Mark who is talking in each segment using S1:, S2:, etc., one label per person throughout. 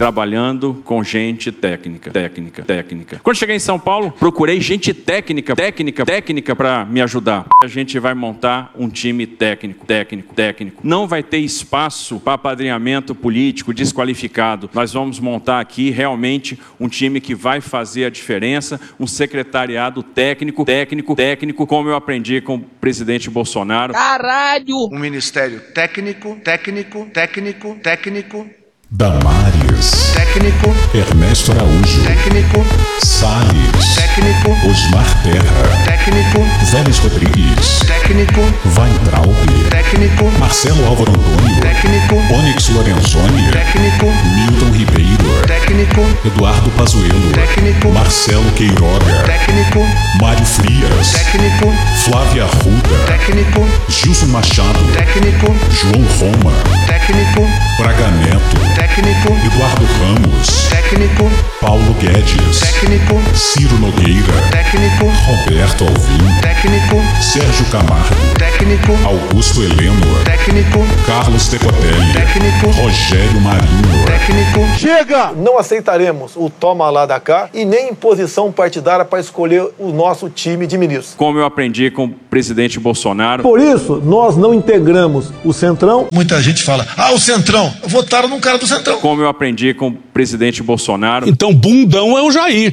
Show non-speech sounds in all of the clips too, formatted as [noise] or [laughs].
S1: trabalhando com gente técnica, técnica, técnica. Quando cheguei em São Paulo, procurei gente técnica, técnica, técnica para me ajudar. A gente vai montar um time técnico, técnico, técnico. Não vai ter espaço para apadrinhamento político desqualificado. Nós vamos montar aqui realmente um time que vai fazer a diferença, um secretariado técnico, técnico, técnico, como eu aprendi com o presidente Bolsonaro.
S2: Caralho!
S3: Um ministério técnico, técnico, técnico, técnico,
S4: Damares.
S3: técnico,
S4: Ernesto Araújo.
S3: técnico,
S4: Salles.
S3: técnico,
S4: Osmar Terra.
S3: técnico,
S4: Vélez Rodrigues.
S3: Técnico,
S4: Weintraub.
S3: técnico,
S4: Marcelo Álvaro Antônio.
S3: técnico,
S4: Onyx Lorenzoni.
S3: técnico,
S4: Milton Ribeiro.
S3: técnico,
S4: Eduardo Pazuello.
S3: técnico,
S4: Marcelo Queiroga.
S3: técnico,
S4: Mário Frias.
S3: técnico,
S4: Flávia Arruda.
S3: técnico,
S4: Gilson Machado.
S3: técnico,
S4: João Roma.
S3: técnico,
S4: Braga Neto.
S3: técnico,
S4: Eduardo Ramos.
S3: técnico,
S4: Paulo Guedes.
S3: técnico,
S4: Ciro Nogueira.
S3: técnico,
S4: Roberto Alvim.
S3: técnico,
S4: Sérgio Camargo.
S3: Técnico,
S4: Augusto Heleno.
S3: técnico,
S4: Carlos Decotelli.
S3: técnico,
S4: Rogério Marinho.
S3: técnico,
S5: Chega! Não aceitaremos o toma lá da cá e nem imposição partidária para escolher o nosso time de ministros.
S1: Como eu aprendi com o presidente Bolsonaro.
S5: Por isso, nós não integramos o Centrão.
S6: Muita gente fala, ah, o Centrão. Votaram num cara do Centrão.
S1: Como eu aprendi com o presidente Bolsonaro.
S7: Então, bundão é o Jair.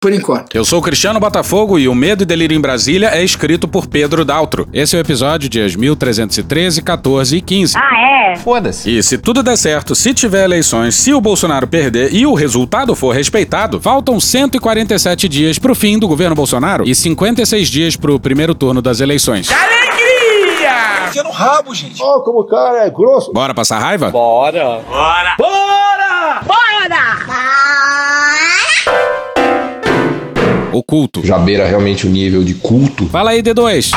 S2: Por enquanto.
S7: Eu sou o Cristiano Botafogo e o Medo e Delírio em Brasília é escrito por Pedro Daltro. Esse é o episódio dias 1313, 14 e 15.
S8: Ah, é?
S7: Foda-se. E se tudo der certo, se tiver eleições, se o Bolsonaro perder e o resultado for respeitado, faltam 147 dias pro fim do governo Bolsonaro e 56 dias pro primeiro turno das eleições.
S2: Alegria!
S6: Enfia no rabo, gente.
S5: Ó, como o cara é grosso.
S7: Bora passar raiva?
S2: Bora!
S7: O culto.
S9: já beira realmente o nível de culto.
S7: Fala aí, D2.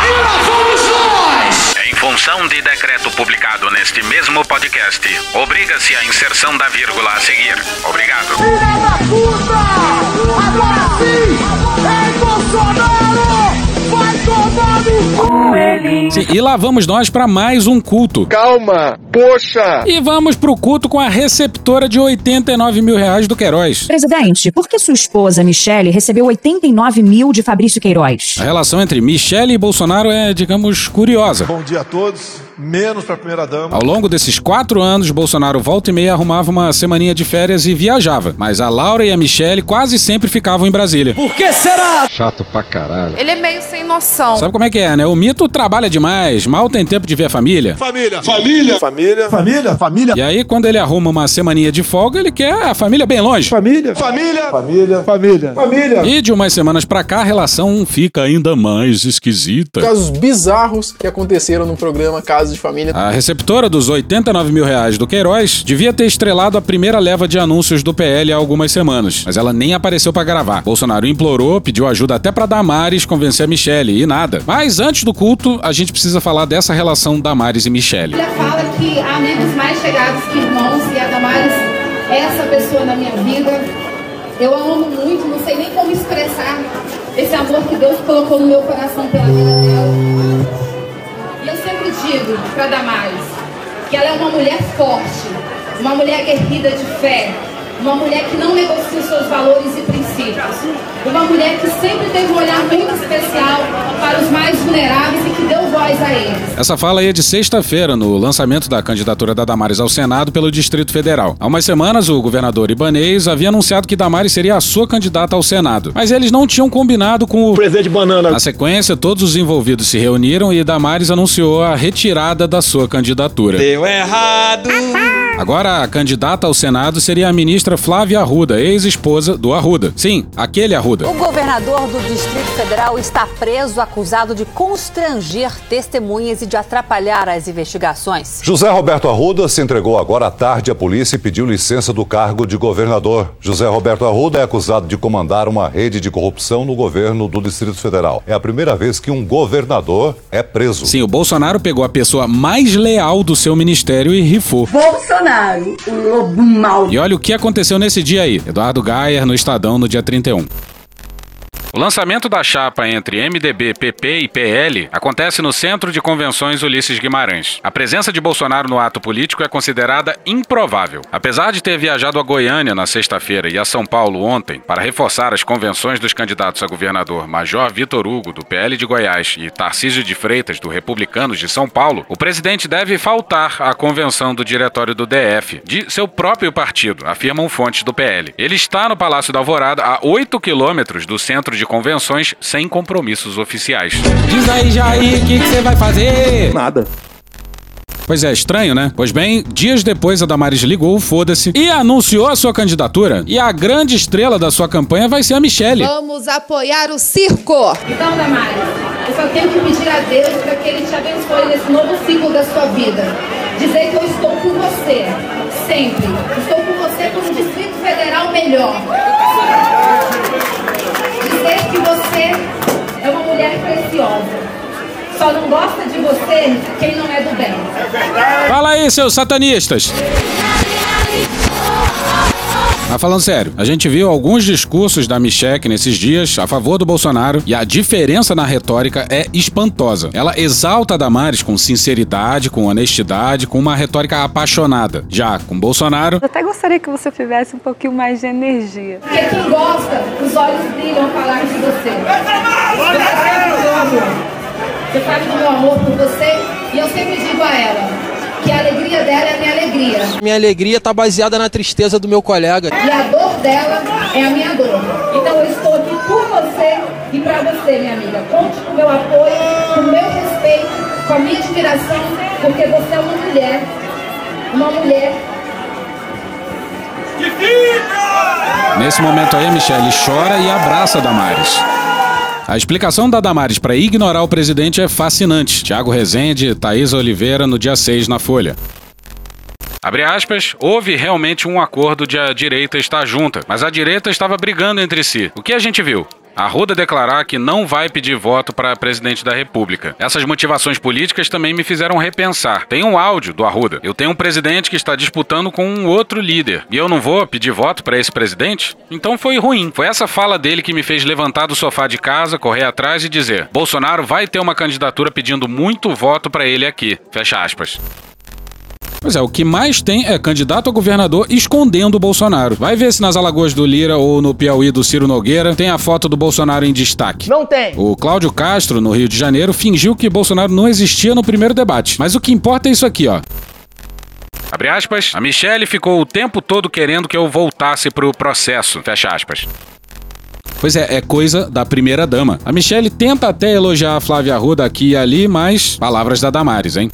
S10: Em função de decreto publicado neste mesmo podcast, obriga-se a inserção da vírgula a seguir. Obrigado.
S7: Sim, e lá vamos nós pra mais um culto.
S5: Calma! Poxa!
S7: E vamos pro culto com a receptora de 89 mil reais do Queiroz.
S8: Presidente, por que sua esposa, Michele, recebeu 89 mil de Fabrício Queiroz?
S7: A relação entre Michele e Bolsonaro é, digamos, curiosa.
S5: Bom dia a todos, menos para a primeira dama.
S7: Ao longo desses quatro anos, Bolsonaro volta e meia arrumava uma semaninha de férias e viajava. Mas a Laura e a Michele quase sempre ficavam em Brasília.
S9: Chato pra caralho.
S11: Ele é meio sem noção.
S7: Sabe como é que é, né? O mito trabalha demais, mal tem tempo de ver a família.
S5: Família! Família! Família! Família! Família!
S7: E aí, quando ele arruma uma semaninha de folga, ele quer a família bem longe.
S5: Família! Família! Família! Família! Família!
S7: E de umas semanas pra cá, a relação fica ainda mais esquisita.
S2: Casos bizarros que aconteceram no programa Casos de Família.
S7: A receptora dos 89 mil reais do Queiroz devia ter estrelado a primeira leva de anúncios do PL há algumas semanas, mas ela nem apareceu pra gravar. Bolsonaro implorou, pediu ajuda até pra Damares convencer a Michele, e nada. Mas antes do culto, a gente precisa falar dessa relação Damares e Michele.
S11: Ele fala que há amigos mais chegados que irmãos e a Damares é essa pessoa na minha vida. Eu a amo muito, não sei nem como expressar esse amor que Deus colocou no meu coração pela vida dela. Para Damares que ela é uma mulher forte, uma mulher guerrida de fé, uma mulher que não negocia os seus valores e princípios, uma mulher que sempre teve um olhar muito especial para os mais vulneráveis e que deu voz a eles.
S7: Essa fala aí é de sexta-feira, no lançamento da candidatura da Damares ao Senado pelo Distrito Federal. Há umas semanas, o governador Ibanez havia anunciado que Damares seria a sua candidata ao Senado. Mas eles não tinham combinado com o
S5: Presidente Banana.
S7: Na sequência, todos os envolvidos se reuniram e Damares anunciou a retirada da sua candidatura.
S2: Deu errado!
S7: Agora, a candidata ao Senado seria a ministra Flávia Arruda, ex-esposa do Arruda. Sim, aquele Arruda.
S12: O governador do Distrito Federal está preso acusado de constranger testemunhas e de atrapalhar as investigações.
S13: José Roberto Arruda se entregou agora à tarde à polícia e pediu licença do cargo de governador. José Roberto Arruda é acusado de comandar uma rede de corrupção no governo do Distrito Federal. É a primeira vez que um governador é preso.
S7: Sim, o Bolsonaro pegou a pessoa mais leal do seu ministério e rifou.
S14: Bolsonaro, o lobo mau.
S7: E olha o que aconteceu nesse dia aí. Eduardo Gayer no Estadão no dia 31. O lançamento da chapa entre MDB, PP e PL acontece no Centro de Convenções Ulisses Guimarães. A presença de Bolsonaro no ato político é considerada improvável. Apesar de ter viajado a Goiânia na sexta-feira e a São Paulo ontem para reforçar as convenções dos candidatos a governador Major Vitor Hugo, do PL de Goiás, e Tarcísio de Freitas, do Republicanos de São Paulo, o presidente deve faltar à convenção do diretório do DF, de seu próprio partido, afirmam fontes do PL. Ele está no Palácio da Alvorada, a 8 quilômetros do centro de convenções sem compromissos oficiais. Diz aí, Jair, o que você vai fazer?
S15: Nada.
S7: Pois é, estranho, né? Pois bem, dias depois a Damares ligou, foda-se, e anunciou a sua candidatura. E a grande estrela da sua campanha vai ser a Michelle.
S11: Vamos apoiar o circo! Então, Damares, eu só tenho que pedir a Deus para que Ele te abençoe nesse novo ciclo da sua vida. Dizer que eu estou com você, sempre. Estou com você por um Distrito Federal melhor dizer que você é uma mulher preciosa. Só não gosta de você quem não é do bem.
S7: Fala aí, seus satanistas! Mas falando sério, a gente viu alguns discursos da Michelle nesses dias a favor do Bolsonaro e a diferença na retórica é espantosa. Ela exalta a Damares com sinceridade, com honestidade, com uma retórica apaixonada. Já com Bolsonaro.
S16: Eu até gostaria que você tivesse um pouquinho mais de energia.
S11: Porque quem gosta, os olhos brilham a falar de você. Você sabe do meu amor. Você sabe do meu amor por você e eu sempre digo a ela que a alegria dela é a minha alegria.
S17: Minha alegria está baseada na tristeza do meu colega.
S11: E a dor dela é a minha dor. Então eu estou aqui por você e para você, minha amiga. Conte com o meu apoio, com o meu respeito, com a minha admiração, porque você é uma mulher, uma mulher
S7: que fica! Nesse momento aí, a Michelle chora e abraça a Damares. A explicação da Damares para ignorar o presidente é fascinante. Tiago Rezende, Thaís Oliveira, no dia 6 na Folha. Abre aspas, houve realmente um acordo de a direita estar junta, mas a direita estava brigando entre si. O que a gente viu? Arruda declarar que não vai pedir voto para presidente da República. Essas motivações políticas também me fizeram repensar. Tem um áudio do Arruda. Eu tenho um presidente que está disputando com um outro líder. E eu não vou pedir voto para esse presidente? Então foi ruim. Foi essa fala dele que me fez levantar do sofá de casa, correr atrás e dizer: Bolsonaro vai ter uma candidatura pedindo muito voto para ele aqui. Fecha aspas. Pois é, o que mais tem é candidato a governador escondendo o Bolsonaro. Vai ver se nas Alagoas do Lira ou no Piauí do Ciro Nogueira tem a foto do Bolsonaro em destaque.
S18: Não tem.
S7: O Cláudio Castro, no Rio de Janeiro, fingiu que Bolsonaro não existia no primeiro debate. Mas o que importa é isso aqui, ó. Abre aspas. A Michelle ficou o tempo todo querendo que eu voltasse pro processo. Fecha aspas. Pois é, é coisa da primeira dama. A Michelle tenta até elogiar a Flávia Arruda aqui e ali, mas palavras da Damares, hein?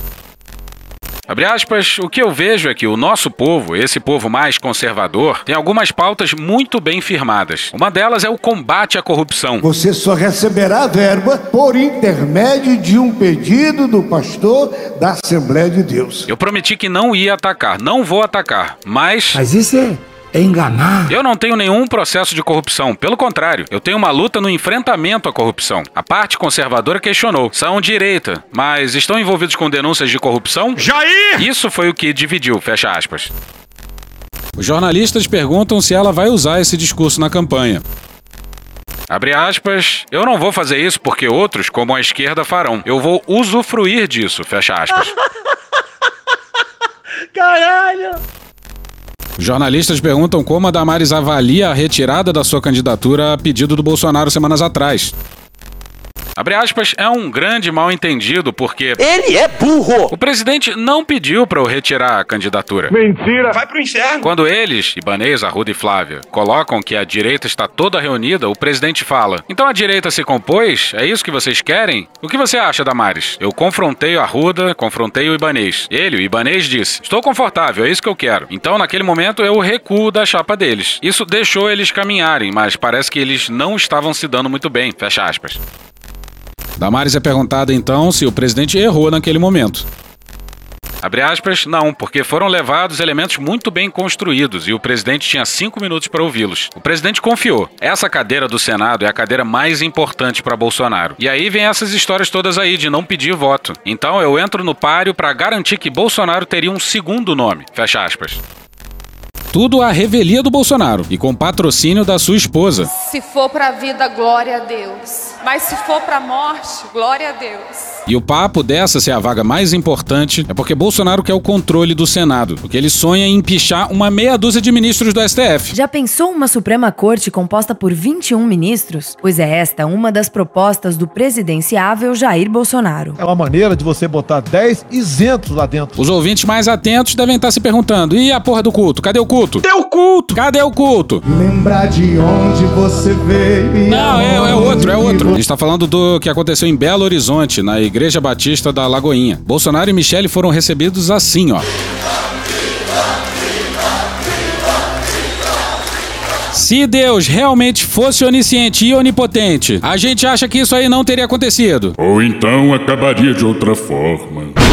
S7: Abre aspas, o que eu vejo é que o nosso povo, esse povo mais conservador, tem algumas pautas muito bem firmadas. Uma delas é o combate à corrupção.
S19: Você só receberá verba por intermédio de um pedido do pastor da Assembleia de Deus.
S7: Eu prometi que não ia atacar, não vou atacar, mas.
S19: Mas isso é é enganar.
S7: Eu não tenho nenhum processo de corrupção. Pelo contrário, eu tenho uma luta no enfrentamento à corrupção. A parte conservadora questionou. São direita, mas estão envolvidos com denúncias de corrupção?
S6: Jair!
S7: Isso foi o que dividiu, fecha aspas. Os jornalistas perguntam se ela vai usar esse discurso na campanha. Abre aspas, eu não vou fazer isso porque outros, como a esquerda, farão. Eu vou usufruir disso, fecha aspas. [laughs]
S18: Caralho!
S7: Jornalistas perguntam como a Damares avalia a retirada da sua candidatura a pedido do Bolsonaro semanas atrás. Abre aspas, é um grande mal entendido porque.
S15: Ele é burro!
S7: O presidente não pediu para eu retirar a candidatura.
S6: Mentira! Vai pro inferno!
S7: Quando eles, Ibanez, Arruda e Flávia, colocam que a direita está toda reunida, o presidente fala: Então a direita se compôs? É isso que vocês querem? O que você acha, Damares? Eu confrontei o Arruda, confrontei o Ibanez. Ele, o Ibanez, disse: Estou confortável, é isso que eu quero. Então, naquele momento, eu recuo da chapa deles. Isso deixou eles caminharem, mas parece que eles não estavam se dando muito bem. Fecha aspas. Damares é perguntada então se o presidente errou naquele momento. Abre aspas, não, porque foram levados elementos muito bem construídos e o presidente tinha cinco minutos para ouvi-los. O presidente confiou. Essa cadeira do Senado é a cadeira mais importante para Bolsonaro. E aí vem essas histórias todas aí de não pedir voto. Então eu entro no páreo para garantir que Bolsonaro teria um segundo nome. Fecha aspas. Tudo à revelia do Bolsonaro e com patrocínio da sua esposa.
S18: Se for para a vida, glória a Deus. Mas se for para a morte, glória a Deus.
S7: E o papo dessa ser a vaga mais importante é porque Bolsonaro quer o controle do Senado, porque ele sonha em empichar uma meia dúzia de ministros do STF.
S20: Já pensou uma Suprema Corte composta por 21 ministros? Pois é esta uma das propostas do presidenciável Jair Bolsonaro.
S5: É uma maneira de você botar 10 isentos lá dentro.
S7: Os ouvintes mais atentos devem estar se perguntando: e a porra do culto? Cadê o culto?
S5: Cadê o culto?
S7: Cadê o culto?
S19: Lembrar de onde você veio.
S7: Não, é, é outro, é outro. A gente tá falando do que aconteceu em Belo Horizonte, na Igreja Batista da Lagoinha. Bolsonaro e Michele foram recebidos assim, ó. Se Deus realmente fosse onisciente e onipotente, a gente acha que isso aí não teria acontecido.
S4: Ou então acabaria de outra forma.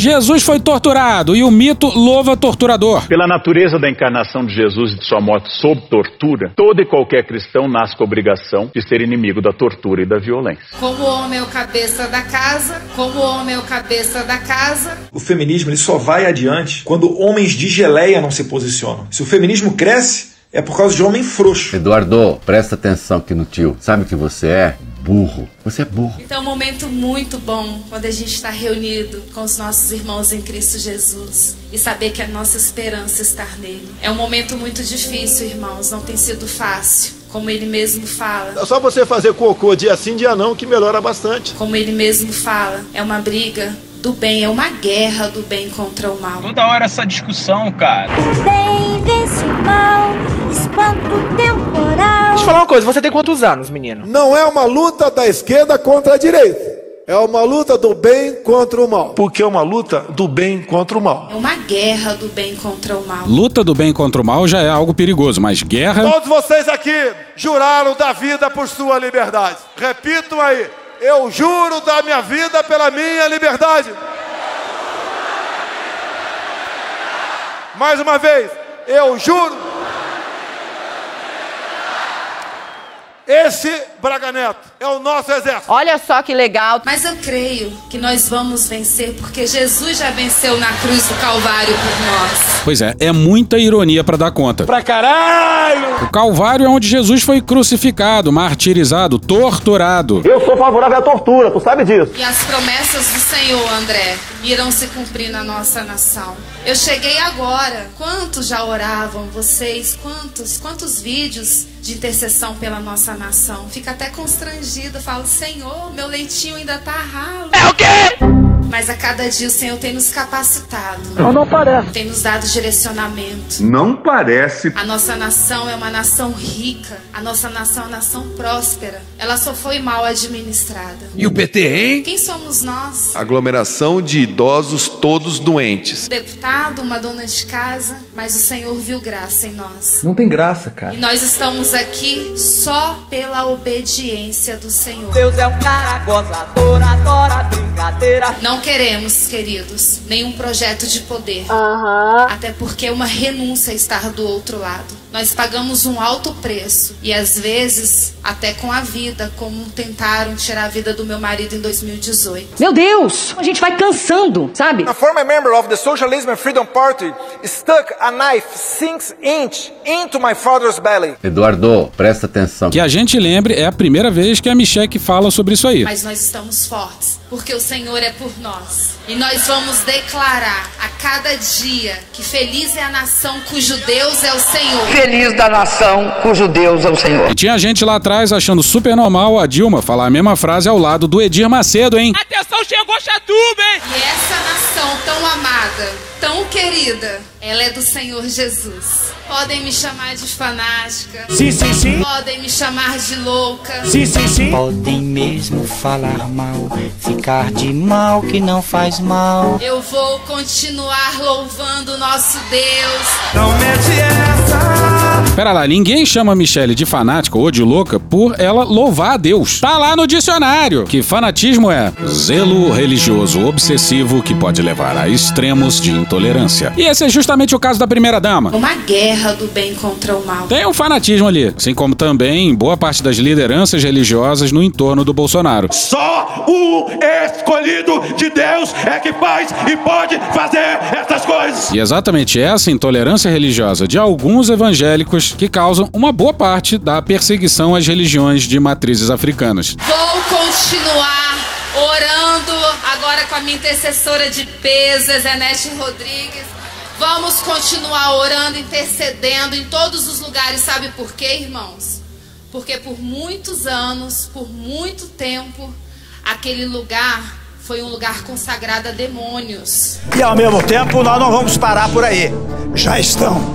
S7: Jesus foi torturado e o mito louva torturador.
S21: Pela natureza da encarnação de Jesus e de sua morte sob tortura, todo e qualquer cristão nasce com a obrigação de ser inimigo da tortura e da violência.
S11: Como o homem é o cabeça da casa, como o homem é o cabeça da casa.
S22: O feminismo ele só vai adiante quando homens de geleia não se posicionam. Se o feminismo cresce, é por causa de homem frouxo.
S9: Eduardo, presta atenção aqui no tio. Sabe o que você é? Burro. Você é burro.
S11: Então é um momento muito bom quando a gente está reunido com os nossos irmãos em Cristo Jesus e saber que a nossa esperança está nele. É um momento muito difícil, irmãos, não tem sido fácil. Como ele mesmo fala.
S5: É só você fazer cocô dia sim, dia não, que melhora bastante.
S11: Como ele mesmo fala, é uma briga do bem, é uma guerra do bem contra o mal.
S23: Toda hora essa discussão, cara.
S24: O bem vence o mal, espanto temporal.
S17: Deixa eu falar uma coisa, você tem quantos anos, menino?
S5: Não é uma luta da esquerda contra a direita. É uma luta do bem contra o mal. Porque é uma luta do bem contra o mal.
S11: É uma guerra do bem contra o mal.
S7: Luta do bem contra o mal já é algo perigoso, mas guerra.
S5: Todos vocês aqui juraram da vida por sua liberdade. Repitam aí. Eu juro da minha vida pela minha liberdade. Mais uma vez, eu juro. Esse Braga Neto é o nosso exército.
S25: Olha só que legal.
S11: Mas eu creio que nós vamos vencer porque Jesus já venceu na cruz do Calvário por nós.
S7: Pois é, é muita ironia para dar conta.
S5: Pra caralho!
S7: O Calvário é onde Jesus foi crucificado, martirizado, torturado.
S15: Eu sou favorável à tortura, tu sabe disso.
S11: E as promessas do Senhor, André, irão se cumprir na nossa nação. Eu cheguei agora. Quantos já oravam? Vocês? Quantos? Quantos vídeos de intercessão pela nossa nação? Fica até constrangido. Falo, Senhor, meu leitinho ainda tá ralo.
S15: É o quê?
S11: Mas a cada dia o Senhor tem nos capacitado.
S15: Não, não parece.
S11: Tem nos dado direcionamento.
S26: Não parece.
S11: A nossa nação é uma nação rica. A nossa nação é uma nação próspera. Ela só foi mal administrada.
S6: E o PT, hein?
S11: Quem somos nós?
S26: Aglomeração de idosos todos doentes.
S11: Deputado, uma dona de casa, mas o Senhor viu graça em nós.
S15: Não tem graça, cara.
S11: E nós estamos aqui só pela obediência do Senhor.
S25: Deus é um cara gozador, adora brincadeira.
S11: Não queremos, queridos, nenhum projeto de poder.
S25: Aham.
S11: Até porque uma renúncia estar do outro lado. Nós pagamos um alto preço e às vezes até com a vida, como tentaram tirar a vida do meu marido em 2018.
S25: Meu Deus, a gente vai cansando, sabe?
S27: A former member of the Socialism and Freedom Party stuck a knife six inch into my father's belly.
S9: Eduardo, presta atenção.
S7: Que a gente lembre, é a primeira vez que a Michelle fala sobre isso aí.
S11: Mas nós estamos fortes, porque o Senhor é por nós. E nós vamos declarar a cada dia que feliz é a nação cujo Deus é o Senhor.
S28: Infeliz da nação cujo Deus é o Senhor.
S7: E tinha gente lá atrás achando super normal a Dilma falar a mesma frase ao lado do Edir Macedo, hein?
S29: Atenção, chegou Chatuba, hein?
S11: E essa nação tão amada, tão querida, ela é do Senhor Jesus. Podem me chamar de fanática.
S30: Sim, sim, sim.
S11: Podem me chamar de louca.
S30: Sim, sim, sim.
S31: Podem mesmo falar mal, ficar de mal que não faz mal.
S11: Eu vou continuar louvando o nosso Deus.
S30: Não mete essa.
S7: Pera lá, ninguém chama a Michelle de fanática ou de louca por ela louvar a Deus. Tá lá no dicionário que fanatismo é zelo religioso obsessivo que pode levar a extremos de intolerância. E esse é justamente o caso da primeira dama.
S11: Uma guerra do bem contra o mal.
S7: Tem um fanatismo ali, assim como também boa parte das lideranças religiosas no entorno do Bolsonaro.
S30: Só o escolhido de Deus é que faz e pode fazer essas coisas.
S7: E exatamente essa intolerância religiosa de alguns evangélicos que causam uma boa parte da perseguição às religiões de matrizes africanas.
S11: Vou continuar orando agora com a minha intercessora de peso, Zenete Rodrigues. Vamos continuar orando, intercedendo em todos os lugares. Sabe por quê, irmãos? Porque por muitos anos, por muito tempo, aquele lugar foi um lugar consagrado a demônios.
S30: E ao mesmo tempo, nós não vamos parar por aí. Já estão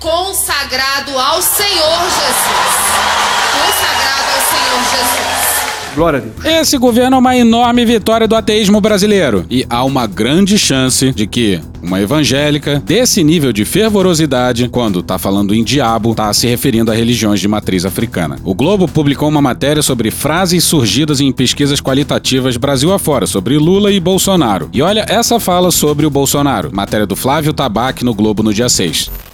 S11: consagrado ao Senhor Jesus. Consagrado ao Senhor Jesus.
S30: Glória a Deus.
S7: Esse governo é uma enorme vitória do ateísmo brasileiro. E há uma grande chance de que uma evangélica desse nível de fervorosidade, quando tá falando em diabo, tá se referindo a religiões de matriz africana. O Globo publicou uma matéria sobre frases surgidas em pesquisas qualitativas Brasil afora sobre Lula e Bolsonaro. E olha essa fala sobre o Bolsonaro. Matéria do Flávio Tabac no Globo no dia 6.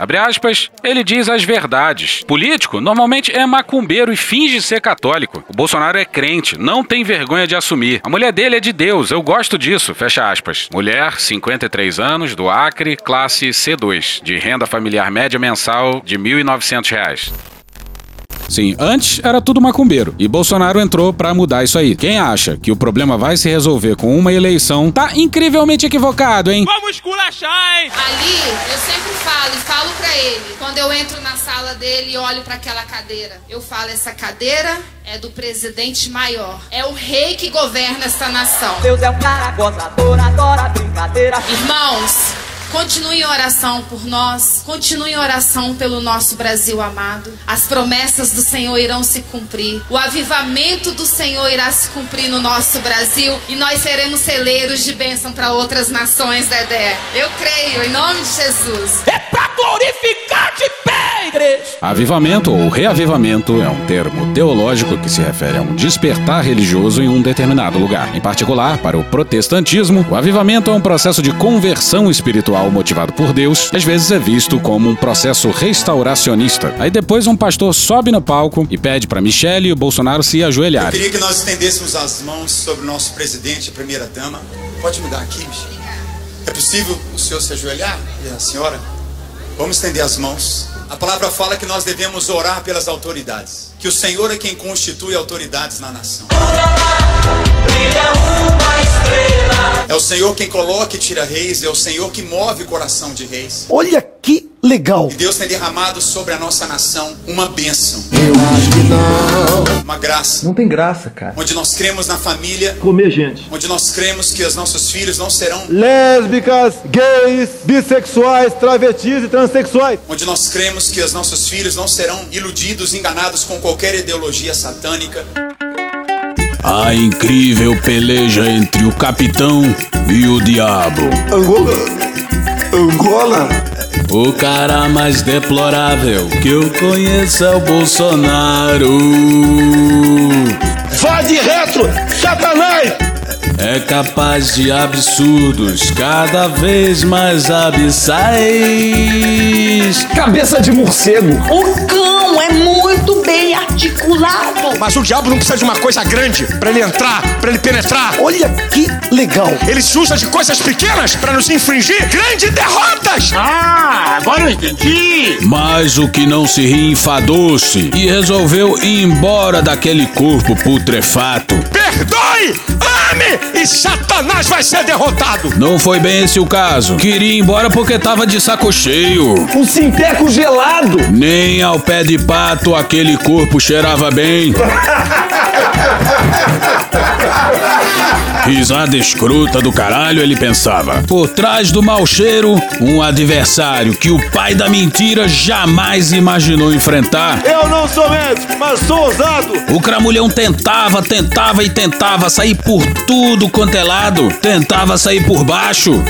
S7: Abre aspas, ele diz as verdades. Político normalmente é macumbeiro e finge ser católico. O Bolsonaro é crente, não tem vergonha de assumir. A mulher dele é de Deus, eu gosto disso, fecha aspas. Mulher, 53 anos, do Acre, classe C2, de renda familiar média mensal de 1.900 reais. Sim, antes era tudo macumbeiro. E Bolsonaro entrou pra mudar isso aí. Quem acha que o problema vai se resolver com uma eleição tá incrivelmente equivocado, hein?
S29: Vamos esculachar, hein?
S11: Ali, eu sempre falo e falo pra ele, quando eu entro na sala dele e olho pra aquela cadeira, eu falo: essa cadeira é do presidente maior. É o rei que governa esta nação.
S25: Deus é um cara gozador, adora brincadeira.
S11: Irmãos, Continue em oração por nós, continue em oração pelo nosso Brasil amado. As promessas do Senhor irão se cumprir. O avivamento do Senhor irá se cumprir no nosso Brasil e nós seremos celeiros de bênção para outras nações, Dedé. Eu creio, em nome de Jesus.
S29: É pra glorificar de pé, igreja!
S7: Avivamento ou reavivamento é um termo teológico que se refere a um despertar religioso em um determinado lugar. Em particular, para o protestantismo, o avivamento é um processo de conversão espiritual motivado por Deus, às vezes é visto como um processo restauracionista. Aí depois um pastor sobe no palco e pede para Michele e o Bolsonaro se
S32: Eu
S7: ajoelharem.
S32: queria que nós estendêssemos as mãos sobre o nosso presidente e primeira dama. Pode me dar aqui, Michele? É possível o senhor se ajoelhar e a senhora? Vamos estender as mãos. A palavra fala que nós devemos orar pelas autoridades. Que o Senhor é quem constitui autoridades na nação. É o Senhor quem coloca e tira reis, é o Senhor que move o coração de reis.
S19: Olha legal.
S32: E Deus tem derramado sobre a nossa nação uma bênção,
S19: Eu acho que não.
S32: uma graça.
S15: Não tem graça, cara.
S32: Onde nós cremos na família,
S15: Comer gente.
S32: onde nós cremos que os nossos filhos não serão,
S33: Lésbicas, gays, bissexuais, travestis e transexuais.
S32: onde nós cremos que os nossos filhos não serão iludidos, enganados com qualquer ideologia satânica.
S4: A incrível peleja entre o capitão e o diabo.
S33: Angola? Angola?
S4: O cara mais deplorável que eu conheço é o Bolsonaro.
S33: Vá de retro, Satanás!
S4: É capaz de absurdos cada vez mais abissais.
S15: Cabeça de morcego.
S24: O cão
S8: imaculado.
S34: Mas o diabo não precisa de uma coisa grande pra ele entrar, pra ele penetrar.
S19: Olha que legal.
S34: Ele se usa de coisas pequenas pra nos infringir grandes derrotas.
S35: Ah, agora eu entendi.
S36: Mas o que não se ri enfadou-se e resolveu ir embora daquele corpo putrefato.
S34: Perdoe, ame e Satanás vai ser derrotado.
S36: Não foi bem esse o caso. Queria ir embora porque tava de saco cheio.
S27: Um sinteco gelado.
S36: Nem ao pé de pato aquele corpo cheirava bem. [laughs] Risada escrota do caralho, ele pensava. Por trás do mau cheiro, um adversário que o pai da mentira jamais imaginou enfrentar.
S37: Eu não sou médico, mas sou ousado.
S36: O cramulhão tentava, tentava e tentava sair por tudo quanto é lado. Tentava sair por baixo.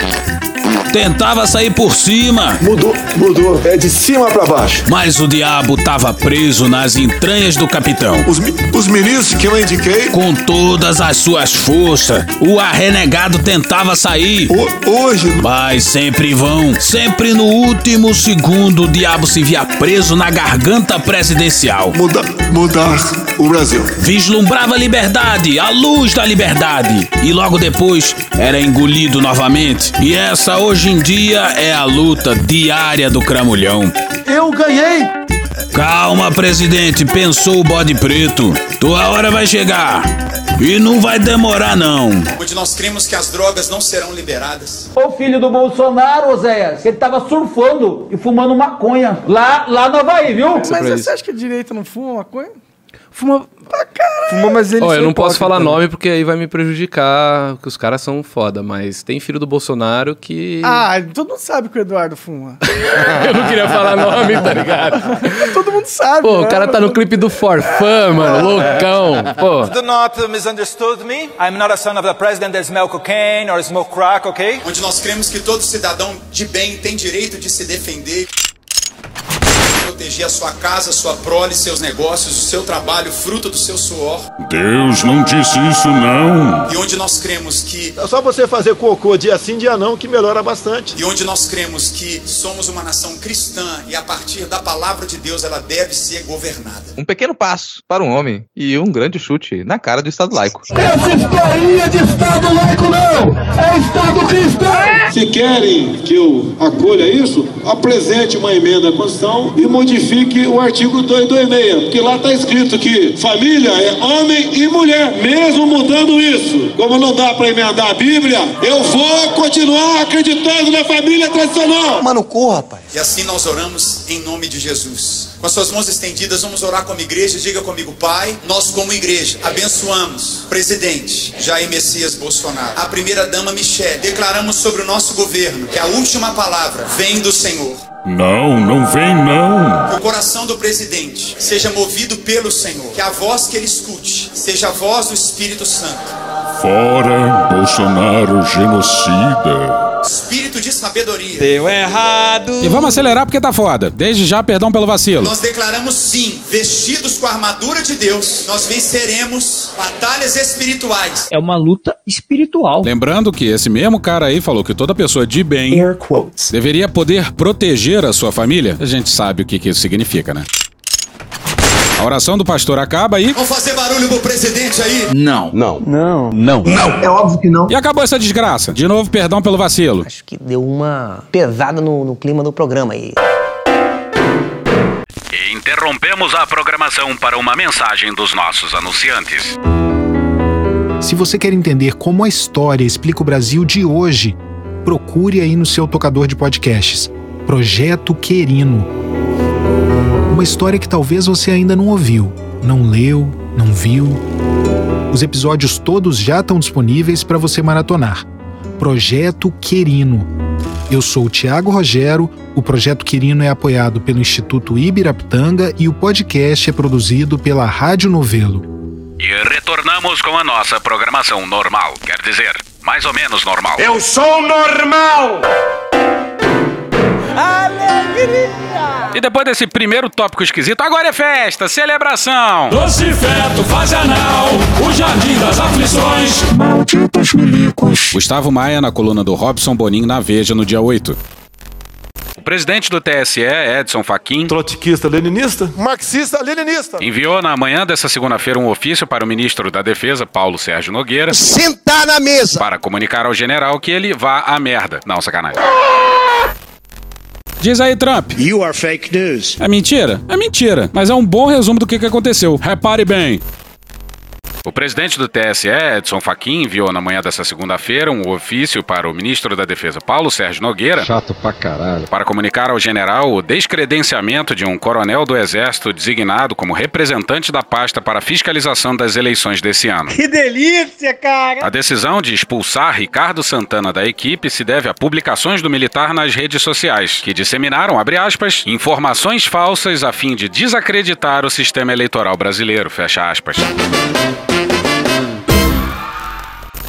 S36: Tentava sair por cima.
S5: Mudou, mudou. É de cima pra baixo.
S36: Mas o diabo tava preso nas entranhas do capitão.
S5: Os, os ministros que eu indiquei.
S36: Com todas as suas forças, o arrenegado tentava sair.
S5: O, hoje.
S36: Mas sempre vão. Sempre no último segundo, o diabo se via preso na garganta presidencial.
S5: Muda, mudar o Brasil.
S36: Vislumbrava a liberdade, a luz da liberdade. E logo depois era engolido novamente. E essa hoje em dia é a luta diária do cramulhão.
S19: Eu ganhei.
S36: Calma, presidente, pensou o bode preto. Tua hora vai chegar. E não vai demorar, não.
S32: Onde nós cremos que as drogas não serão liberadas.
S27: O filho do Bolsonaro, Oséias, ele tava surfando e fumando maconha lá, lá no Havaí, viu?
S38: Mas você acha que a direita não fuma maconha? Fuma pra caralho.
S39: Fuma, mas
S38: eles
S39: Ó, eu não posso falar
S38: né?
S39: nome porque aí vai me prejudicar, que os caras são foda, mas tem filho do Bolsonaro que.
S38: Ah, todo mundo sabe que o Eduardo fuma. [laughs]
S39: eu não queria falar nome, tá ligado? [laughs]
S38: todo mundo sabe.
S39: Pô,
S38: né?
S39: o cara tá no clipe do Forfã, mano, loucão. Pô.
S15: Do not misunderstood me. I'm not a son of the president that smell cocaine or smoke crack, okay?
S32: Onde nós cremos que todo cidadão de bem tem direito de se defender. Proteger a sua casa, sua prole, seus negócios, o seu trabalho, fruto do seu suor.
S36: Deus não disse isso, não.
S32: E onde nós cremos que.
S5: É só você fazer cocô dia sim, dia não, que melhora bastante.
S32: E onde nós cremos que somos uma nação cristã e a partir da palavra de Deus ela deve ser governada.
S40: Um pequeno passo para um homem e um grande chute na cara do Estado laico.
S19: Essa historinha de Estado laico não. É Estado cristão.
S5: Se querem que eu acolha isso, apresente uma emenda à Constituição e modifique o artigo 226, porque lá está escrito que família é homem e mulher. Mesmo mudando isso, como não dá para emendar a Bíblia, eu vou continuar acreditando na família tradicional.
S19: Mano, corra, rapaz.
S32: E assim nós oramos em nome de Jesus. Com as suas mãos estendidas, vamos orar como igreja. Diga comigo, Pai, nós como igreja abençoamos o presidente Jair Messias Bolsonaro, a primeira dama Michelle. Declaramos sobre o nosso governo que a última palavra vem do Senhor.
S36: Não, não vem, não.
S32: Que o coração do presidente seja movido pelo Senhor. Que a voz que ele escute seja a voz do Espírito Santo.
S36: Fora Bolsonaro genocida.
S32: Espírito de sabedoria.
S15: Deu errado.
S7: E vamos acelerar porque tá foda. Desde já, perdão pelo vacilo.
S32: Nós declaramos sim, vestidos com a armadura de Deus, nós venceremos batalhas espirituais.
S41: É uma luta espiritual.
S7: Lembrando que esse mesmo cara aí falou que toda pessoa de bem deveria poder proteger a sua família. A gente sabe o que, que isso significa, né? A oração do pastor acaba e.
S32: Vamos fazer barulho pro presidente aí?
S7: Não.
S40: Não.
S38: Não.
S40: Não.
S19: Não. É óbvio que não.
S7: E acabou essa desgraça. De novo, perdão pelo vacilo.
S42: Acho que deu uma pesada no, no clima do programa aí.
S36: Interrompemos a programação para uma mensagem dos nossos anunciantes.
S43: Se você quer entender como a história explica o Brasil de hoje, procure aí no seu tocador de podcasts. Projeto Querino. Uma história que talvez você ainda não ouviu, não leu, não viu. Os episódios todos já estão disponíveis para você maratonar. Projeto Querino. Eu sou o Tiago Rogero, o Projeto Quirino é apoiado pelo Instituto Ibirapitanga e o podcast é produzido pela Rádio Novelo.
S36: E retornamos com a nossa programação normal. Quer dizer, mais ou menos normal.
S5: Eu sou normal!
S41: Alegria!
S7: E depois desse primeiro tópico esquisito, agora é festa, celebração.
S36: Doce feto, fase anal, o jardim das aflições.
S43: Malditos milicos.
S7: Gustavo Maia na coluna do Robson Bonin na Veja no dia 8. presidente do TSE, Edson Fachin,
S5: trotskista leninista, marxista leninista,
S7: enviou na manhã dessa segunda-feira um ofício para o ministro da Defesa, Paulo Sérgio Nogueira,
S34: sentar na mesa
S7: para comunicar ao general que ele vá à merda. Não, sacanagem.
S44: Diz aí, Trump.
S34: You are fake news.
S44: É mentira? É mentira, mas é um bom resumo do que, que aconteceu. Repare bem.
S7: O presidente do TSE, Edson Fachin, enviou na manhã dessa segunda-feira um ofício para o ministro da Defesa, Paulo Sérgio Nogueira,
S45: Chato pra caralho.
S7: para comunicar ao general o descredenciamento de um coronel do Exército designado como representante da pasta para fiscalização das eleições desse ano.
S46: Que delícia, cara!
S7: A decisão de expulsar Ricardo Santana da equipe se deve a publicações do militar nas redes sociais, que disseminaram, abre aspas, informações falsas a fim de desacreditar o sistema eleitoral brasileiro, fecha aspas.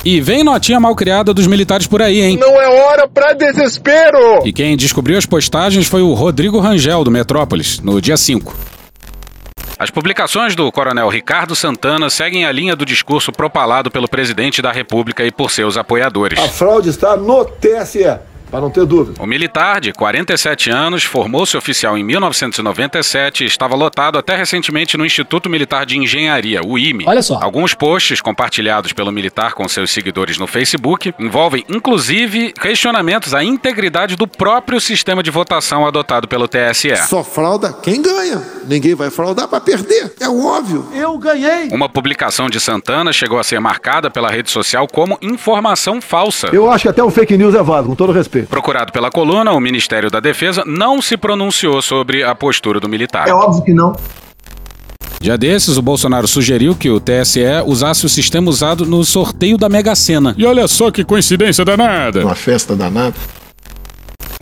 S44: E vem notinha mal criada dos militares por aí, hein?
S34: Não é hora pra desespero!
S44: E quem descobriu as postagens foi o Rodrigo Rangel, do Metrópolis, no dia 5.
S7: As publicações do coronel Ricardo Santana seguem a linha do discurso propalado pelo presidente da República e por seus apoiadores.
S5: A fraude está no TSE. Para não ter dúvida.
S7: O militar, de 47 anos, formou-se oficial em 1997 e estava lotado até recentemente no Instituto Militar de Engenharia, o IME.
S45: Olha só.
S7: Alguns posts compartilhados pelo militar com seus seguidores no Facebook envolvem, inclusive, questionamentos à integridade do próprio sistema de votação adotado pelo TSE.
S5: Só frauda quem ganha. Ninguém vai fraudar para perder. É óbvio. Eu ganhei.
S7: Uma publicação de Santana chegou a ser marcada pela rede social como informação falsa.
S5: Eu acho que até o fake news é válido, com todo respeito.
S7: Procurado pela coluna, o Ministério da Defesa não se pronunciou sobre a postura do militar.
S45: É óbvio que não.
S44: Dia desses, o Bolsonaro sugeriu que o TSE usasse o sistema usado no sorteio da Mega Sena. E olha só que coincidência danada.
S45: Uma festa danada.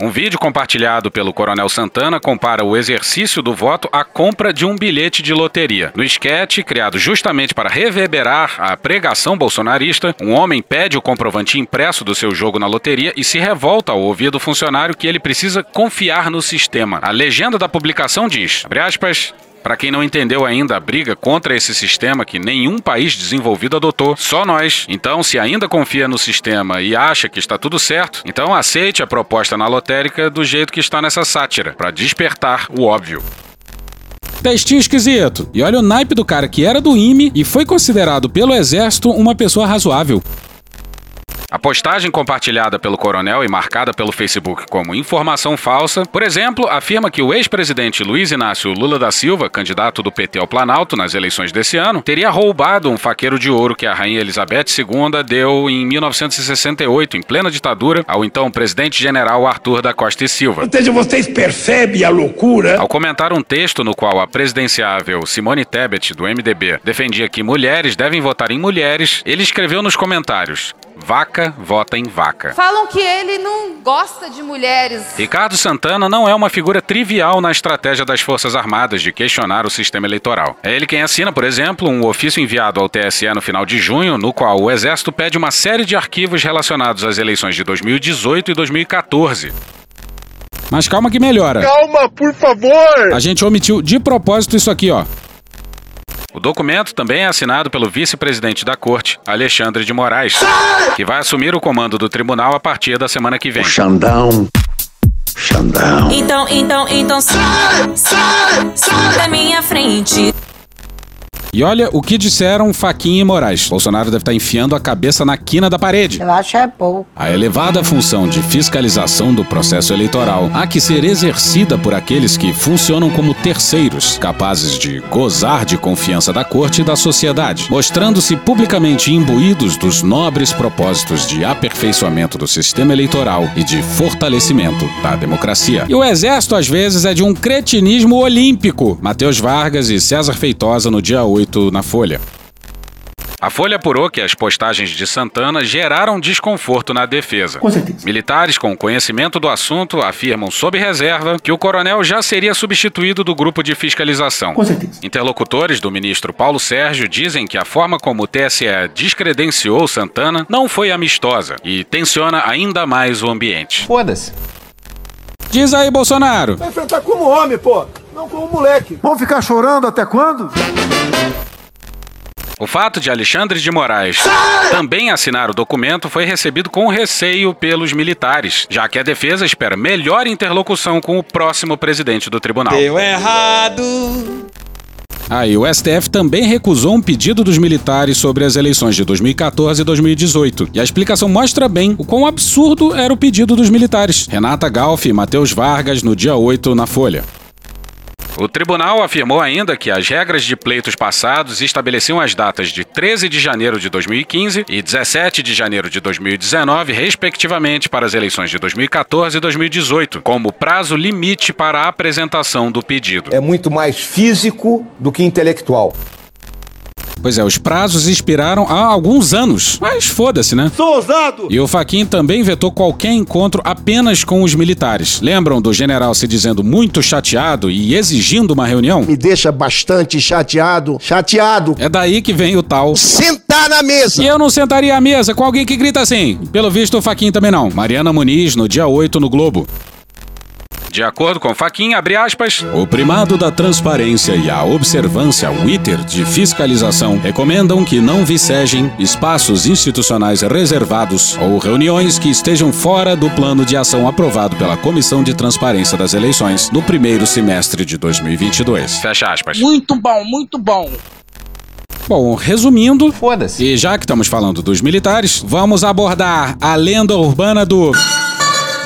S7: Um vídeo compartilhado pelo Coronel Santana compara o exercício do voto à compra de um bilhete de loteria. No esquete, criado justamente para reverberar a pregação bolsonarista, um homem pede o comprovante impresso do seu jogo na loteria e se revolta ao ouvir do funcionário que ele precisa confiar no sistema. A legenda da publicação diz, aspas, para quem não entendeu ainda a briga contra esse sistema que nenhum país desenvolvido adotou, só nós. Então, se ainda confia no sistema e acha que está tudo certo, então aceite a proposta na lotérica do jeito que está nessa sátira, para despertar o óbvio.
S44: Textinho esquisito. E olha o naipe do cara que era do IME e foi considerado pelo Exército uma pessoa razoável.
S7: A postagem compartilhada pelo coronel e marcada pelo Facebook como informação falsa, por exemplo, afirma que o ex-presidente Luiz Inácio Lula da Silva, candidato do PT ao Planalto nas eleições desse ano, teria roubado um faqueiro de ouro que a rainha Elizabeth II deu em 1968, em plena ditadura, ao então presidente general Arthur da Costa e Silva.
S34: Ou seja, vocês percebem a loucura?
S7: Ao comentar um texto no qual a presidenciável Simone Tebet, do MDB, defendia que mulheres devem votar em mulheres, ele escreveu nos comentários: Vaca vota em vaca.
S47: Falam que ele não gosta de mulheres.
S7: Ricardo Santana não é uma figura trivial na estratégia das Forças Armadas de questionar o sistema eleitoral. É ele quem assina, por exemplo, um ofício enviado ao TSE no final de junho, no qual o Exército pede uma série de arquivos relacionados às eleições de 2018 e 2014.
S44: Mas calma que melhora.
S34: Calma, por favor!
S44: A gente omitiu de propósito isso aqui, ó.
S7: O documento também é assinado pelo vice-presidente da corte, Alexandre de Moraes, que vai assumir o comando do tribunal a partir da semana que vem.
S45: Xandão. Xandão.
S24: Então, então, então, sai, sai, sai da minha frente.
S44: E olha o que disseram Faquinha e Moraes. Bolsonaro deve estar enfiando a cabeça na quina da parede.
S48: Eu acho é pouco.
S44: A elevada função de fiscalização do processo eleitoral há que ser exercida por aqueles que funcionam como terceiros, capazes de gozar de confiança da corte e da sociedade, mostrando-se publicamente imbuídos dos nobres propósitos de aperfeiçoamento do sistema eleitoral e de fortalecimento da democracia. E o exército, às vezes, é de um cretinismo olímpico. Matheus Vargas e César Feitosa no dia 8 na Folha.
S7: A Folha apurou que as postagens de Santana geraram desconforto na defesa.
S45: Com certeza.
S7: Militares com conhecimento do assunto afirmam sob reserva que o coronel já seria substituído do grupo de fiscalização.
S45: Com certeza.
S7: Interlocutores do ministro Paulo Sérgio dizem que a forma como o TSE descredenciou Santana não foi amistosa e tensiona ainda mais o ambiente.
S45: Foda-se.
S44: Diz aí, Bolsonaro.
S5: Vai enfrentar como homem, pô. Não como moleque. Vamos ficar chorando até quando?
S44: O fato de Alexandre de Moraes também assinar o documento foi recebido com receio pelos militares, já que a defesa espera melhor interlocução com o próximo presidente do tribunal.
S4: Deu errado.
S7: Aí o STF também recusou um pedido dos militares sobre as eleições de 2014 e 2018. E a explicação mostra bem o quão absurdo era o pedido dos militares. Renata Galf e Matheus Vargas no dia 8 na Folha.
S44: O tribunal afirmou ainda que as regras de pleitos passados estabeleciam as datas de 13 de janeiro de 2015 e 17 de janeiro de 2019, respectivamente, para as eleições de 2014 e 2018, como prazo limite para a apresentação do pedido.
S49: É muito mais físico do que intelectual.
S7: Pois é, os prazos expiraram há alguns anos. Mas foda-se, né?
S5: Sou ousado!
S7: E o Faquin também vetou qualquer encontro apenas com os militares. Lembram do general se dizendo muito chateado e exigindo uma reunião?
S19: Me deixa bastante chateado. Chateado.
S7: É daí que vem o tal.
S19: Sentar na mesa!
S7: E eu não sentaria à mesa com alguém que grita assim. Pelo visto, o Faquin também não. Mariana Muniz, no dia 8 no Globo.
S44: De acordo com Faquin, abre aspas,
S7: o primado da transparência e a observância ao ITER de fiscalização recomendam que não vicejem espaços institucionais reservados ou reuniões que estejam fora do plano de ação aprovado pela Comissão de Transparência das Eleições no primeiro semestre de 2022.
S44: Fecha aspas.
S48: Muito bom, muito bom.
S7: Bom, resumindo, foda-se. E já que estamos falando dos militares, vamos abordar a lenda urbana do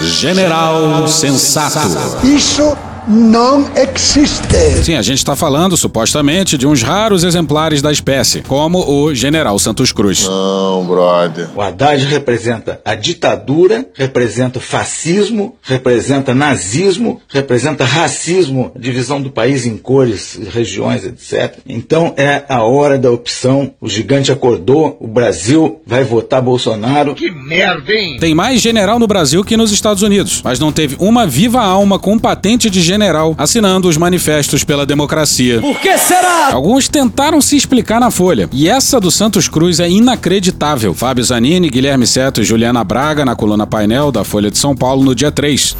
S7: General Sensato.
S19: Isso não existe.
S7: Sim, a gente está falando supostamente de uns raros exemplares da espécie, como o General Santos Cruz.
S45: Não, brother.
S50: O Haddad representa a ditadura, representa o fascismo, representa nazismo, representa racismo, divisão do país em cores, regiões, etc. Então é a hora da opção. O gigante acordou, o Brasil vai votar Bolsonaro.
S48: Que merda, hein?
S7: Tem mais general no Brasil que nos Estados Unidos, mas não teve uma viva alma com patente de general assinando os manifestos pela democracia.
S48: Por que será?
S7: Alguns tentaram se explicar na Folha, e essa do Santos Cruz é inacreditável. Fábio Zanini, Guilherme Seto e Juliana Braga na coluna painel da Folha de São Paulo no dia 3.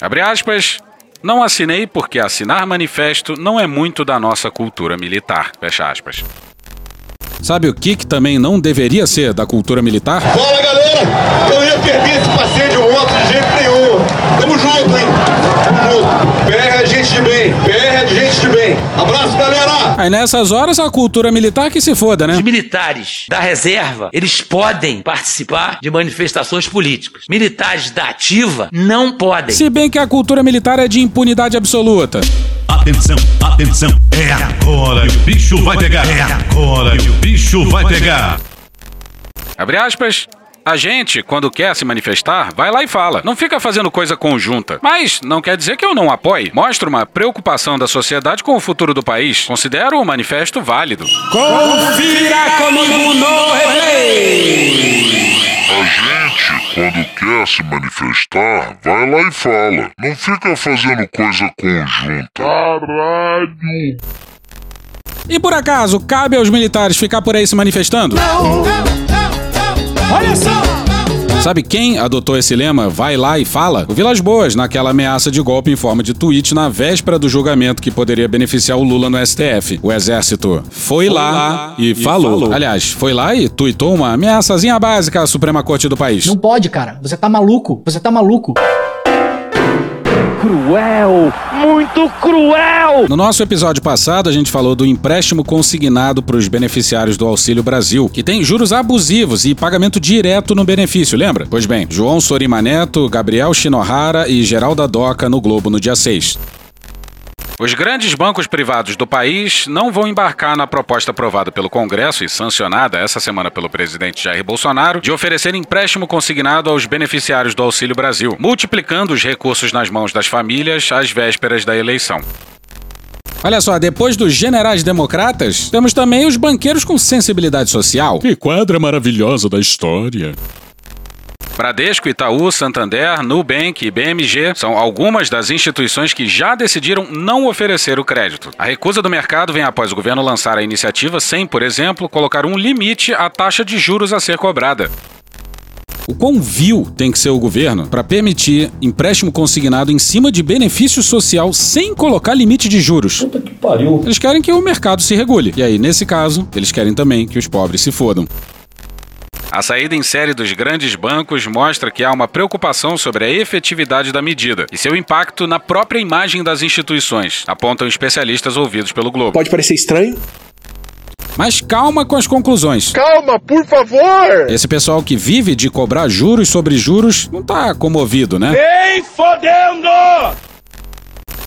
S44: Abre aspas. Não assinei porque assinar manifesto não é muito da nossa cultura militar. Fecha aspas.
S7: Sabe o que, que também não deveria ser da cultura militar?
S33: Fala galera, eu ia perder esse passeio de moto de jeito nenhum. Tamo junto, hein? Tamo junto. PR é gente de bem, PR é de gente de bem. Abraço, galera!
S7: Aí nessas horas a cultura militar que se foda, né?
S48: Os militares da reserva, eles podem participar de manifestações políticas. Militares da ativa não podem.
S7: Se bem que a cultura militar é de impunidade absoluta.
S36: Atenção, atenção, é agora que o bicho vai pegar. É agora que o bicho vai pegar.
S44: Abre aspas. A gente, quando quer se manifestar, vai lá e fala. Não fica fazendo coisa conjunta. Mas não quer dizer que eu não apoie. Mostra uma preocupação da sociedade com o futuro do país. Considero o manifesto válido.
S48: Confira comigo no replay.
S51: A gente, quando quer se manifestar, vai lá e fala. Não fica fazendo coisa conjunta. Caralho!
S7: E por acaso, cabe aos militares ficar por aí se manifestando?
S48: Não, não, não, não. Olha só!
S7: Sabe quem adotou esse lema? Vai lá e fala? O Vilas Boas, naquela ameaça de golpe em forma de tweet na véspera do julgamento que poderia beneficiar o Lula no STF. O exército foi, foi lá, lá, e, e falou. falou. Aliás, foi lá e tweetou uma ameaçazinha básica à Suprema Corte do país.
S52: Não pode, cara. Você tá maluco. Você tá maluco
S48: cruel, muito cruel.
S7: No nosso episódio passado, a gente falou do empréstimo consignado para os beneficiários do Auxílio Brasil, que tem juros abusivos e pagamento direto no benefício, lembra? Pois bem, João Sorima Neto, Gabriel Shinohara e Geralda Doca no Globo no dia 6.
S44: Os grandes bancos privados do país não vão embarcar na proposta aprovada pelo Congresso e sancionada essa semana pelo presidente Jair Bolsonaro de oferecer empréstimo consignado aos beneficiários do Auxílio Brasil, multiplicando os recursos nas mãos das famílias às vésperas da eleição.
S7: Olha só, depois dos generais democratas, temos também os banqueiros com sensibilidade social.
S36: Que quadra maravilhosa da história.
S44: Bradesco, Itaú, Santander, Nubank e BMG são algumas das instituições que já decidiram não oferecer o crédito. A recusa do mercado vem após o governo lançar a iniciativa sem, por exemplo, colocar um limite à taxa de juros a ser cobrada.
S7: O quão vil tem que ser o governo para permitir empréstimo consignado em cima de benefício social sem colocar limite de juros? Puta que pariu. Eles querem que o mercado se regule. E aí, nesse caso, eles querem também que os pobres se fodam.
S44: A saída em série dos grandes bancos mostra que há uma preocupação sobre a efetividade da medida e seu impacto na própria imagem das instituições, apontam especialistas ouvidos pelo Globo.
S53: Pode parecer estranho,
S7: mas calma com as conclusões.
S53: Calma, por favor!
S7: Esse pessoal que vive de cobrar juros sobre juros não tá comovido, né?
S34: Vem fodendo!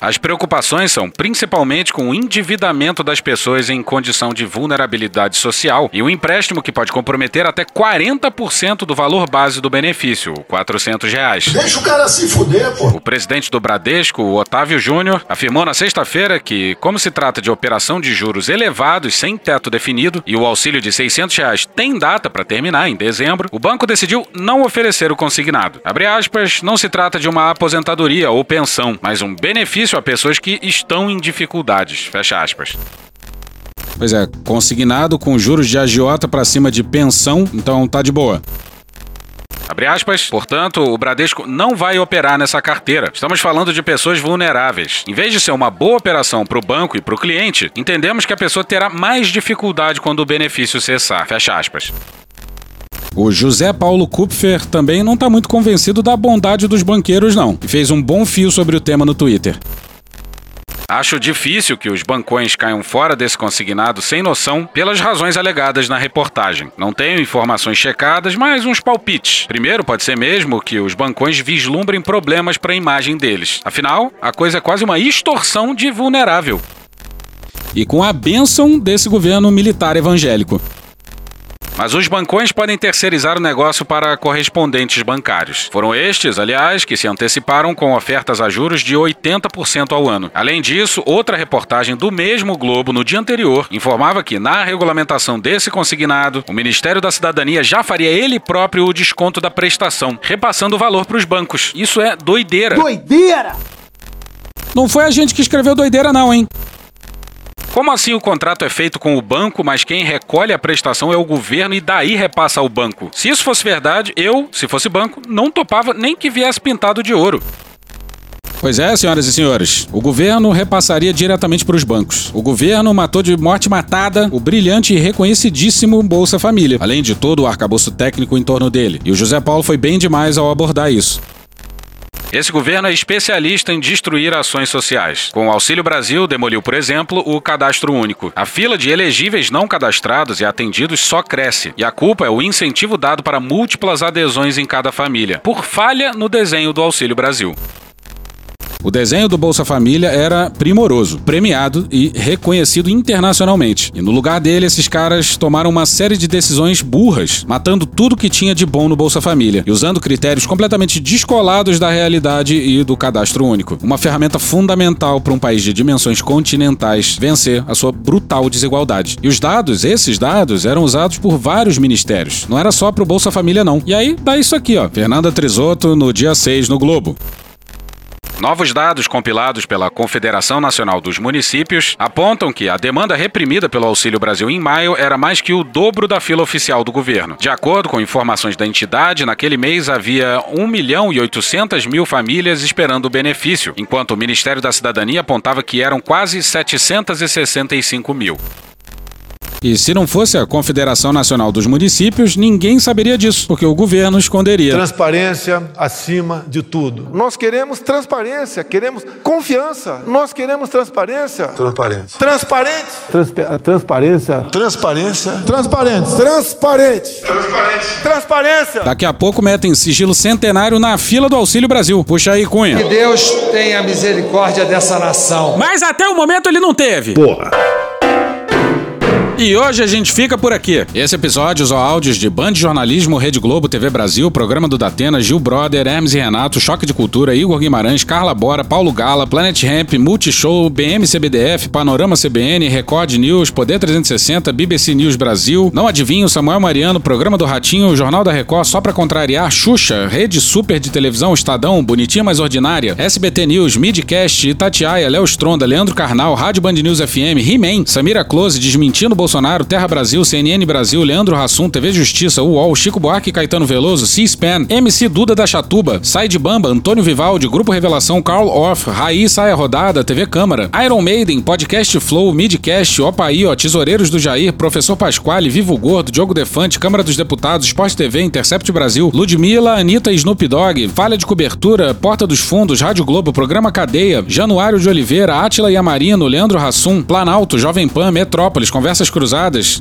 S44: As preocupações são principalmente com o endividamento das pessoas em condição de vulnerabilidade social e o empréstimo que pode comprometer até 40% do valor base do benefício, 400 reais.
S53: Deixa o cara se fuder, pô.
S44: O presidente do Bradesco, Otávio Júnior, afirmou na sexta-feira que, como se trata de operação de juros elevados sem teto definido e o auxílio de 600 reais tem data para terminar em dezembro, o banco decidiu não oferecer o consignado. Abre aspas, não se trata de uma aposentadoria ou pensão, mas um benefício a pessoas que estão em dificuldades. Fecha aspas.
S7: Pois é, consignado com juros de agiota para cima de pensão, então tá de boa.
S44: Abre aspas. Portanto, o Bradesco não vai operar nessa carteira. Estamos falando de pessoas vulneráveis. Em vez de ser uma boa operação para o banco e para o cliente, entendemos que a pessoa terá mais dificuldade quando o benefício cessar. Fecha aspas.
S7: O José Paulo Kupfer também não está muito convencido da bondade dos banqueiros, não, e fez um bom fio sobre o tema no Twitter.
S44: Acho difícil que os bancões caiam fora desse consignado sem noção pelas razões alegadas na reportagem. Não tenho informações checadas, mas uns palpites. Primeiro, pode ser mesmo que os bancões vislumbrem problemas para a imagem deles. Afinal, a coisa é quase uma extorsão de vulnerável.
S7: E com a bênção desse governo militar evangélico.
S44: Mas os bancões podem terceirizar o negócio para correspondentes bancários. Foram estes, aliás, que se anteciparam com ofertas a juros de 80% ao ano. Além disso, outra reportagem do mesmo Globo no dia anterior informava que, na regulamentação desse consignado, o Ministério da Cidadania já faria ele próprio o desconto da prestação, repassando o valor para os bancos. Isso é doideira.
S53: Doideira!
S7: Não foi a gente que escreveu doideira, não, hein?
S44: Como assim o contrato é feito com o banco, mas quem recolhe a prestação é o governo e daí repassa ao banco? Se isso fosse verdade, eu, se fosse banco, não topava nem que viesse pintado de ouro.
S7: Pois é, senhoras e senhores, o governo repassaria diretamente para os bancos. O governo matou de morte matada o brilhante e reconhecidíssimo Bolsa Família, além de todo o arcabouço técnico em torno dele. E o José Paulo foi bem demais ao abordar isso.
S44: Esse governo é especialista em destruir ações sociais. Com o Auxílio Brasil, demoliu, por exemplo, o cadastro único. A fila de elegíveis não cadastrados e atendidos só cresce. E a culpa é o incentivo dado para múltiplas adesões em cada família, por falha no desenho do Auxílio Brasil.
S7: O desenho do Bolsa Família era primoroso, premiado e reconhecido internacionalmente. E no lugar dele, esses caras tomaram uma série de decisões burras, matando tudo que tinha de bom no Bolsa Família e usando critérios completamente descolados da realidade e do cadastro único. Uma ferramenta fundamental para um país de dimensões continentais vencer a sua brutal desigualdade. E os dados, esses dados, eram usados por vários ministérios. Não era só para o Bolsa Família, não. E aí dá isso aqui, ó. Fernanda Trisotto no dia 6 no Globo.
S44: Novos dados compilados pela Confederação Nacional dos Municípios apontam que a demanda reprimida pelo Auxílio Brasil em maio era mais que o dobro da fila oficial do governo. De acordo com informações da entidade, naquele mês havia 1 milhão e 800 mil famílias esperando o benefício, enquanto o Ministério da Cidadania apontava que eram quase 765 mil.
S7: E se não fosse a Confederação Nacional dos Municípios, ninguém saberia disso, porque o governo esconderia.
S5: Transparência acima de tudo. Nós queremos transparência, queremos confiança. Nós queremos transparência.
S45: Transparência.
S5: Transparente.
S45: Transpa transparência.
S5: Transparência. Transparente. Transparente.
S45: Transparente.
S5: Transparência.
S7: Daqui a pouco metem sigilo centenário na fila do Auxílio Brasil. Puxa aí, Cunha.
S54: Que Deus tenha misericórdia dessa nação.
S7: Mas até o momento ele não teve.
S45: Porra.
S7: E hoje a gente fica por aqui. Esse episódio usou áudios de Band Jornalismo, Rede Globo, TV Brasil, Programa do Datena, Gil Brother, Hermes e Renato, Choque de Cultura, Igor Guimarães, Carla Bora, Paulo Gala, Planet Ramp, Multishow, BM CBDF, Panorama CBN, Record News, Poder 360, BBC News Brasil, Não Adivinho, Samuel Mariano, Programa do Ratinho, Jornal da Record, Só Pra Contrariar, Xuxa, Rede Super de Televisão, Estadão, Bonitinha Mais Ordinária, SBT News, Midcast, Itatiaia, Léo Stronda, Leandro Carnal, Rádio Band News FM, He-Man, Samira Close, Desmentindo Bolsonaro, Bolsonaro, Terra Brasil, CNN Brasil, Leandro Hassum, TV Justiça, UOL, Chico Buarque, Caetano Veloso, C-SPAN, MC Duda da Chatuba, Sai de Bamba, Antônio Vivaldi, Grupo Revelação, Carl Off, Raí, Saia Rodada, TV Câmara, Iron Maiden, Podcast Flow, Midcast, Opaí, ó, Tesoureiros do Jair, Professor Pasquale, Vivo Gordo, Diogo Defante, Câmara dos Deputados, Esporte TV, Intercept Brasil, Ludmilla, Anitta e Snoop Dogg, Falha de Cobertura, Porta dos Fundos, Rádio Globo, Programa Cadeia, Januário de Oliveira, Átila Yamarino, Leandro Hassum, Planalto, Jovem Pan, Metrópolis, Conversas Cruzadas,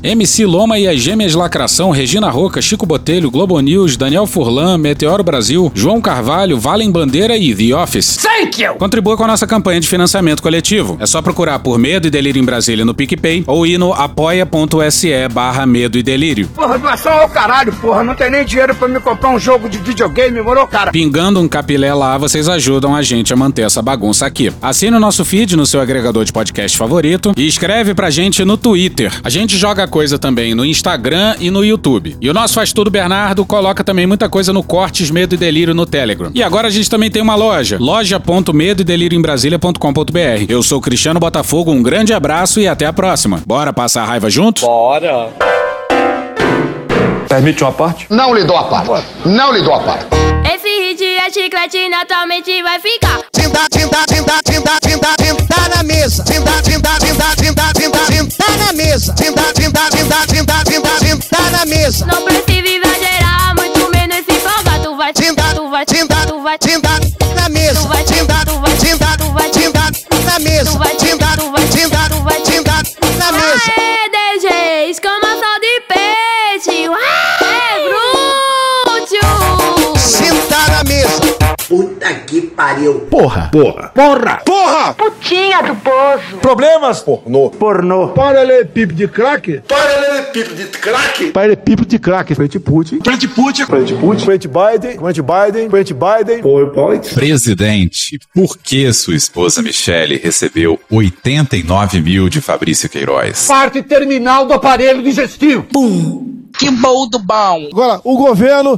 S7: MC Loma e as Gêmeas Lacração, Regina Roca, Chico Botelho, Globo News, Daniel Furlan, Meteoro Brasil, João Carvalho, Valem Bandeira e The Office.
S55: Thank you!
S7: Contribua com a nossa campanha de financiamento coletivo. É só procurar por Medo e Delírio em Brasília no PicPay ou ir no apoia.se barra Medo e Delírio.
S55: Porra, doação ao caralho, porra. Não tem nem dinheiro pra me comprar um jogo de videogame, morou, cara?
S7: Pingando um capilé lá, vocês ajudam a gente a manter essa bagunça aqui. Assine o nosso feed no seu agregador de podcast favorito e escreve pra gente no Twitter. A gente joga coisa também no Instagram e no YouTube. E o nosso Faz Tudo Bernardo coloca também muita coisa no Cortes Medo e Delírio no Telegram. E agora a gente também tem uma loja, loja.medo e delírio em Brasília.com.br. Eu sou Cristiano Botafogo, um grande abraço e até a próxima. Bora passar a raiva junto?
S46: Bora!
S49: Permite uma parte?
S53: Não lhe dou a parte. Não lhe dou a parte.
S24: Esse hit é chiclete, naturalmente vai ficar.
S55: Tinta, tinta, tinta, tinta, tinta, tinta, tá na mesa. Tinta, tinta, tinta, tinta, tinta, na mesa. Tinta, tinta, tinta, tinta, tinta, tinta, tá na mesa.
S24: Não precisa exagerar, muito menos se empolgar. Tu vai
S55: Tinta,
S24: tu vai
S55: tinta,
S24: tu vai
S55: tinta, na mesa.
S24: Tu vai
S55: Tinta,
S24: tu vai
S55: tinta,
S24: tu vai
S55: tinta, na mesa.
S24: Tu vai
S55: Tinta,
S24: tu vai
S53: Puta que pariu.
S49: Porra. Porra.
S55: Porra.
S49: Porra!
S24: Putinha do poço.
S49: Problemas? Pornô.
S55: Pornô.
S19: Paralelepípedo de crack?
S53: Paralelepípedo de crack.
S19: Paralelepípedo de crack. Frente Putin.
S49: Frente Putin.
S19: Frente Putin. Frente Biden. Frente Biden. Frente Biden. PowerPoint.
S56: Presidente, por que sua esposa Michele recebeu 89 mil de Fabrício Queiroz?
S19: Parte terminal do aparelho digestivo.
S55: Que bom do bom.
S19: Agora, o governo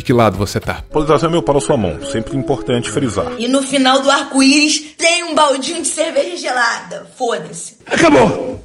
S57: De que lado você tá?
S58: Polarização é meu para a sua mão, sempre importante frisar.
S24: E no final do arco-íris tem um baldinho de cerveja gelada. Foda-se.
S19: Acabou.